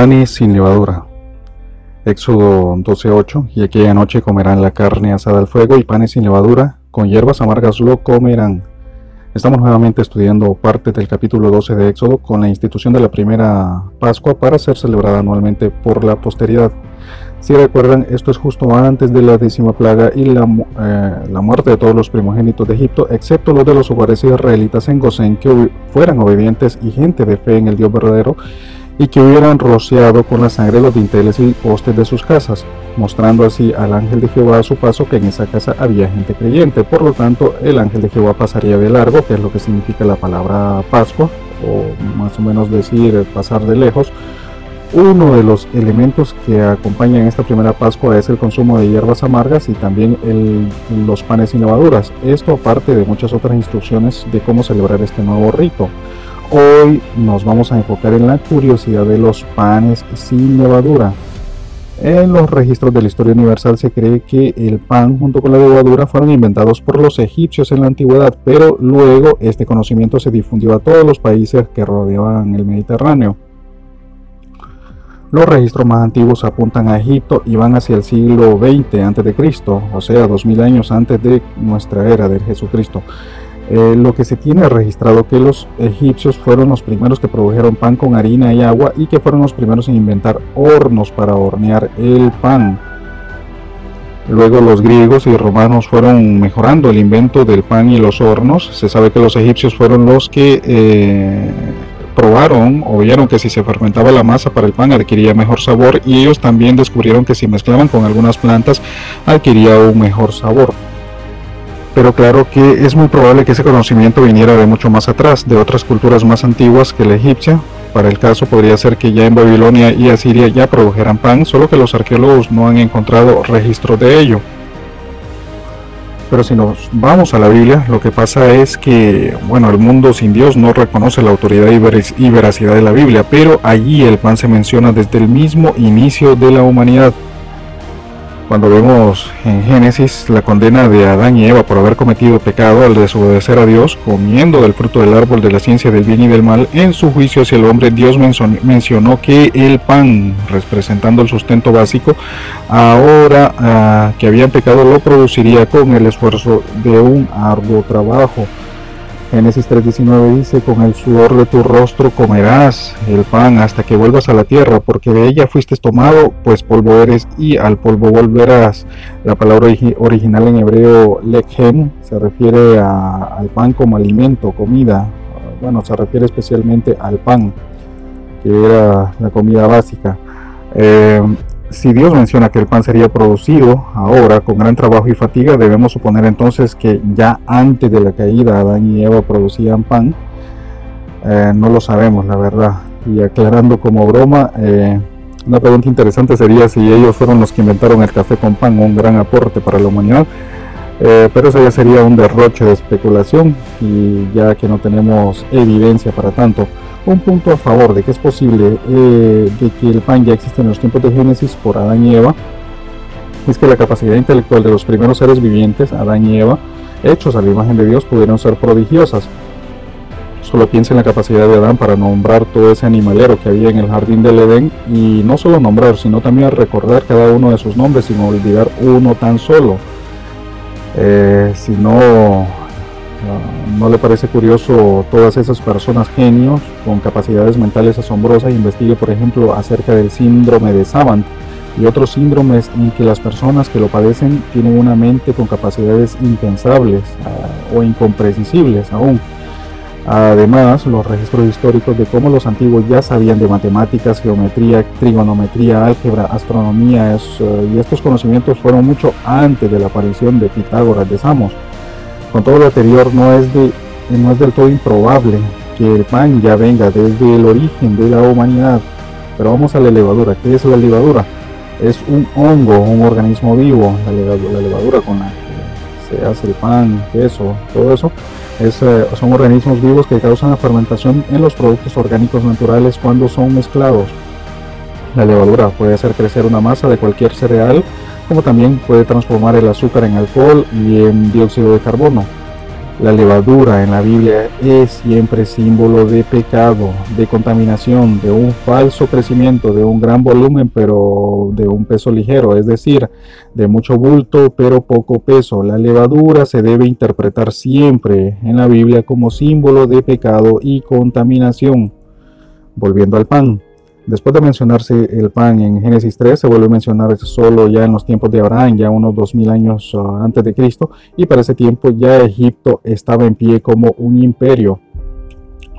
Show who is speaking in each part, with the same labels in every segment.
Speaker 1: panes sin levadura. Éxodo 12:8 Y aquella noche comerán la carne asada al fuego y panes sin levadura, con hierbas amargas lo comerán. Estamos nuevamente estudiando parte del capítulo 12 de Éxodo con la institución de la primera Pascua para ser celebrada anualmente por la posteridad. Si recuerdan, esto es justo antes de la décima plaga y la, eh, la muerte de todos los primogénitos de Egipto, excepto los de los hogares israelitas en Gosén, que fueran obedientes y gente de fe en el Dios verdadero y que hubieran rociado con la sangre los dinteles y postes de sus casas, mostrando así al ángel de Jehová a su paso que en esa casa había gente creyente. Por lo tanto, el ángel de Jehová pasaría de largo, que es lo que significa la palabra Pascua, o más o menos decir pasar de lejos. Uno de los elementos que acompañan esta primera Pascua es el consumo de hierbas amargas y también los panes sin levaduras. Esto aparte de muchas otras instrucciones de cómo celebrar este nuevo rito. Hoy nos vamos a enfocar en la curiosidad de los panes sin levadura. En los registros de la historia universal se cree que el pan junto con la levadura fueron inventados por los egipcios en la antigüedad, pero luego este conocimiento se difundió a todos los países que rodeaban el Mediterráneo. Los registros más antiguos apuntan a Egipto y van hacia el siglo XX a.C., o sea, 2000 años antes de nuestra era de Jesucristo. Eh, lo que se tiene registrado que los egipcios fueron los primeros que produjeron pan con harina y agua y que fueron los primeros en inventar hornos para hornear el pan. Luego los griegos y romanos fueron mejorando el invento del pan y los hornos. Se sabe que los egipcios fueron los que eh, probaron o vieron que si se fermentaba la masa para el pan adquiría mejor sabor y ellos también descubrieron que si mezclaban con algunas plantas adquiría un mejor sabor pero claro que es muy probable que ese conocimiento viniera de mucho más atrás, de otras culturas más antiguas que la egipcia. Para el caso podría ser que ya en Babilonia y Asiria ya produjeran pan, solo que los arqueólogos no han encontrado registro de ello. Pero si nos vamos a la Biblia, lo que pasa es que, bueno, el mundo sin Dios no reconoce la autoridad y veracidad de la Biblia, pero allí el pan se menciona desde el mismo inicio de la humanidad. Cuando vemos en Génesis la condena de Adán y Eva por haber cometido pecado al desobedecer a Dios, comiendo del fruto del árbol de la ciencia del bien y del mal, en su juicio hacia el hombre, Dios mencionó que el pan, representando el sustento básico, ahora ah, que habían pecado lo produciría con el esfuerzo de un arduo trabajo. Génesis 3:19 dice, con el sudor de tu rostro comerás el pan hasta que vuelvas a la tierra, porque de ella fuiste tomado, pues polvo eres y al polvo volverás. La palabra original en hebreo lechem se refiere al pan como alimento, comida. Bueno, se refiere especialmente al pan, que era la comida básica. Eh, si Dios menciona que el pan sería producido ahora con gran trabajo y fatiga, debemos suponer entonces que ya antes de la caída Adán y Eva producían pan. Eh, no lo sabemos, la verdad. Y aclarando como broma, eh, una pregunta interesante sería si ellos fueron los que inventaron el café con pan, un gran aporte para la humanidad. Eh, pero eso ya sería un derroche de especulación y ya que no tenemos evidencia para tanto. Un punto a favor de que es posible eh, de que el pan ya existe en los tiempos de Génesis por Adán y Eva es que la capacidad intelectual de los primeros seres vivientes, Adán y Eva, hechos a la imagen de Dios, pudieron ser prodigiosas. Solo piensa en la capacidad de Adán para nombrar todo ese animalero que había en el jardín del Edén y no solo nombrar, sino también recordar cada uno de sus nombres sin olvidar uno tan solo. Eh, si no ¿No le parece curioso todas esas personas genios con capacidades mentales asombrosas? Investigue, por ejemplo, acerca del síndrome de Savant y otros síndromes en que las personas que lo padecen tienen una mente con capacidades impensables ah, o incomprensibles aún. Además, los registros históricos de cómo los antiguos ya sabían de matemáticas, geometría, trigonometría, álgebra, astronomía, eh, y estos conocimientos fueron mucho antes de la aparición de Pitágoras de Samos. Con todo lo anterior, no es, no es del todo improbable que el pan ya venga desde el origen de la humanidad. Pero vamos a la levadura. ¿Qué es la levadura? Es un hongo, un organismo vivo. La levadura, con la que se hace el pan, queso, todo eso. Es, eh, son organismos vivos que causan la fermentación en los productos orgánicos naturales cuando son mezclados. La levadura puede hacer crecer una masa de cualquier cereal como también puede transformar el azúcar en alcohol y en dióxido de carbono. La levadura en la Biblia es siempre símbolo de pecado, de contaminación, de un falso crecimiento, de un gran volumen pero de un peso ligero, es decir, de mucho bulto pero poco peso. La levadura se debe interpretar siempre en la Biblia como símbolo de pecado y contaminación. Volviendo al pan, Después de mencionarse el pan en Génesis 3, se vuelve a mencionar solo ya en los tiempos de Abraham, ya unos 2000 años uh, antes de Cristo, y para ese tiempo ya Egipto estaba en pie como un imperio.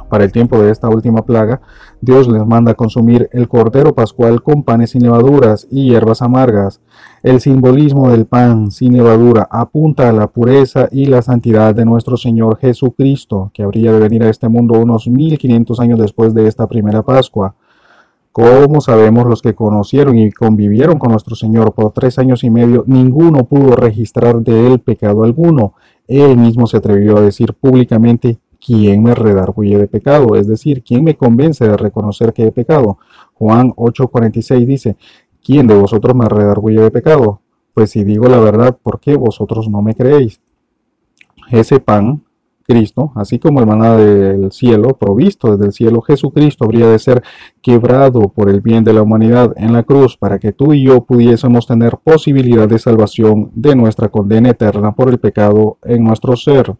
Speaker 1: Para el tiempo de esta última plaga, Dios les manda consumir el cordero pascual con panes sin levaduras y hierbas amargas. El simbolismo del pan sin levadura apunta a la pureza y la santidad de nuestro Señor Jesucristo, que habría de venir a este mundo unos 1500 años después de esta primera Pascua. Como sabemos los que conocieron y convivieron con nuestro Señor por tres años y medio, ninguno pudo registrar de él pecado alguno. Él mismo se atrevió a decir públicamente, ¿quién me redarguye de pecado? Es decir, ¿quién me convence de reconocer que he pecado? Juan 8:46 dice, ¿quién de vosotros me redarguye de pecado? Pues si digo la verdad, ¿por qué vosotros no me creéis? Ese pan Cristo, así como el maná del cielo, provisto desde el cielo, Jesucristo habría de ser quebrado por el bien de la humanidad en la cruz para que tú y yo pudiésemos tener posibilidad de salvación de nuestra condena eterna por el pecado en nuestro ser.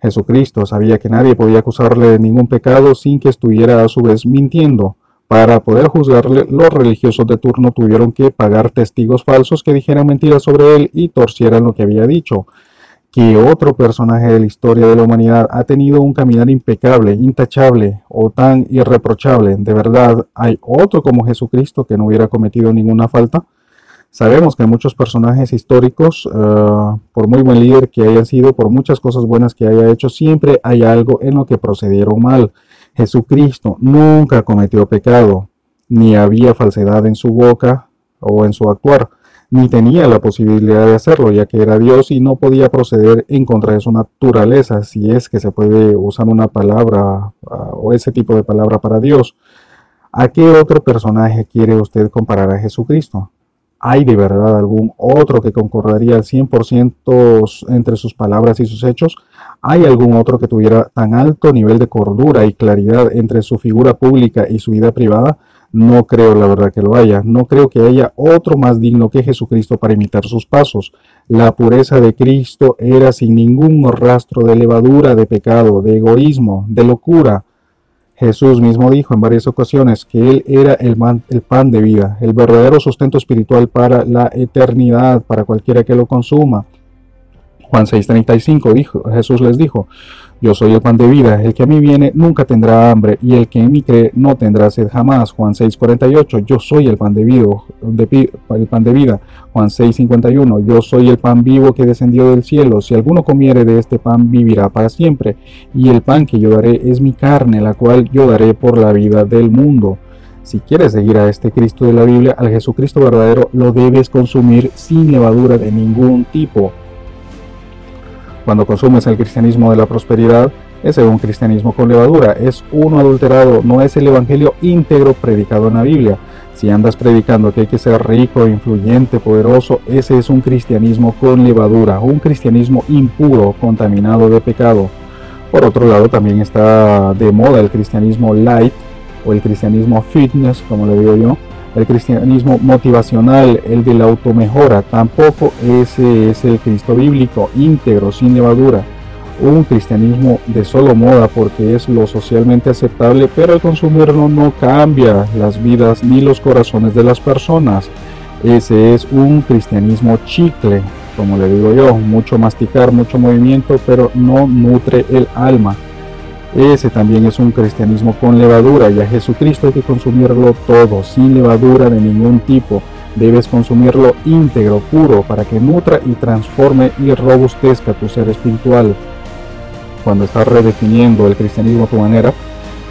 Speaker 1: Jesucristo sabía que nadie podía acusarle de ningún pecado sin que estuviera a su vez mintiendo. Para poder juzgarle, los religiosos de turno tuvieron que pagar testigos falsos que dijeran mentiras sobre él y torcieran lo que había dicho que otro personaje de la historia de la humanidad ha tenido un caminar impecable, intachable o tan irreprochable. De verdad, ¿hay otro como Jesucristo que no hubiera cometido ninguna falta? Sabemos que muchos personajes históricos, eh, por muy buen líder que hayan sido, por muchas cosas buenas que haya hecho, siempre hay algo en lo que procedieron mal. Jesucristo nunca cometió pecado, ni había falsedad en su boca o en su actuar ni tenía la posibilidad de hacerlo, ya que era Dios y no podía proceder en contra de su naturaleza, si es que se puede usar una palabra ah, o ese tipo de palabra para Dios. ¿A qué otro personaje quiere usted comparar a Jesucristo? ¿Hay de verdad algún otro que concordaría al 100% entre sus palabras y sus hechos? ¿Hay algún otro que tuviera tan alto nivel de cordura y claridad entre su figura pública y su vida privada? No creo la verdad que lo haya. No creo que haya otro más digno que Jesucristo para imitar sus pasos. La pureza de Cristo era sin ningún rastro de levadura, de pecado, de egoísmo, de locura. Jesús mismo dijo en varias ocasiones que Él era el, el pan de vida, el verdadero sustento espiritual para la eternidad, para cualquiera que lo consuma. Juan 6:35 dijo, Jesús les dijo, yo soy el pan de vida, el que a mí viene nunca tendrá hambre, y el que en mí cree no tendrá sed jamás. Juan 6:48, yo soy el pan de vida, el pan de vida. Juan 6:51, yo soy el pan vivo que descendió del cielo, si alguno comiere de este pan vivirá para siempre, y el pan que yo daré es mi carne, la cual yo daré por la vida del mundo. Si quieres seguir a este Cristo de la Biblia, al Jesucristo verdadero, lo debes consumir sin levadura de ningún tipo. Cuando consumes el cristianismo de la prosperidad, es un cristianismo con levadura, es uno adulterado, no es el evangelio íntegro predicado en la Biblia. Si andas predicando que hay que ser rico, influyente, poderoso, ese es un cristianismo con levadura, un cristianismo impuro, contaminado de pecado. Por otro lado, también está de moda el cristianismo light o el cristianismo fitness, como le digo yo, el cristianismo motivacional, el de la automejora, tampoco ese es el Cristo bíblico, íntegro, sin levadura. Un cristianismo de solo moda porque es lo socialmente aceptable, pero al consumirlo no cambia las vidas ni los corazones de las personas. Ese es un cristianismo chicle, como le digo yo, mucho masticar, mucho movimiento, pero no nutre el alma. Ese también es un cristianismo con levadura y a Jesucristo hay que consumirlo todo, sin levadura de ningún tipo. Debes consumirlo íntegro, puro, para que nutra y transforme y robustezca tu ser espiritual. Cuando estás redefiniendo el cristianismo a tu manera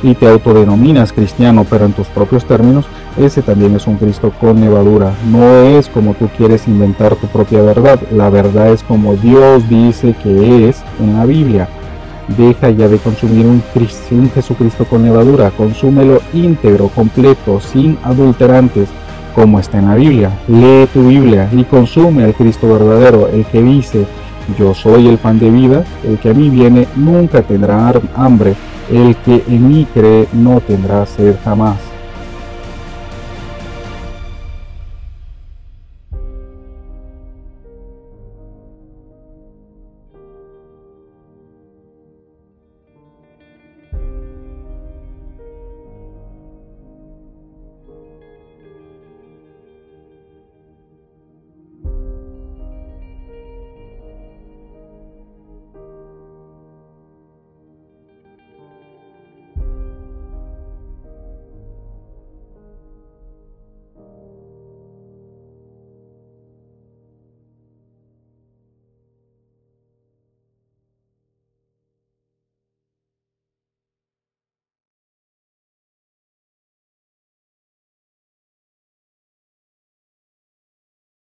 Speaker 1: y te autodenominas cristiano, pero en tus propios términos, ese también es un Cristo con levadura. No es como tú quieres inventar tu propia verdad. La verdad es como Dios dice que es en la Biblia. Deja ya de consumir un, Jesucristo con levadura, consúmelo íntegro, completo, sin adulterantes, como está en la Biblia. Lee tu Biblia y consume al Cristo verdadero, el que dice Yo soy el pan de vida, el que a mí viene nunca tendrá hambre, el que en mí cree no tendrá sed jamás.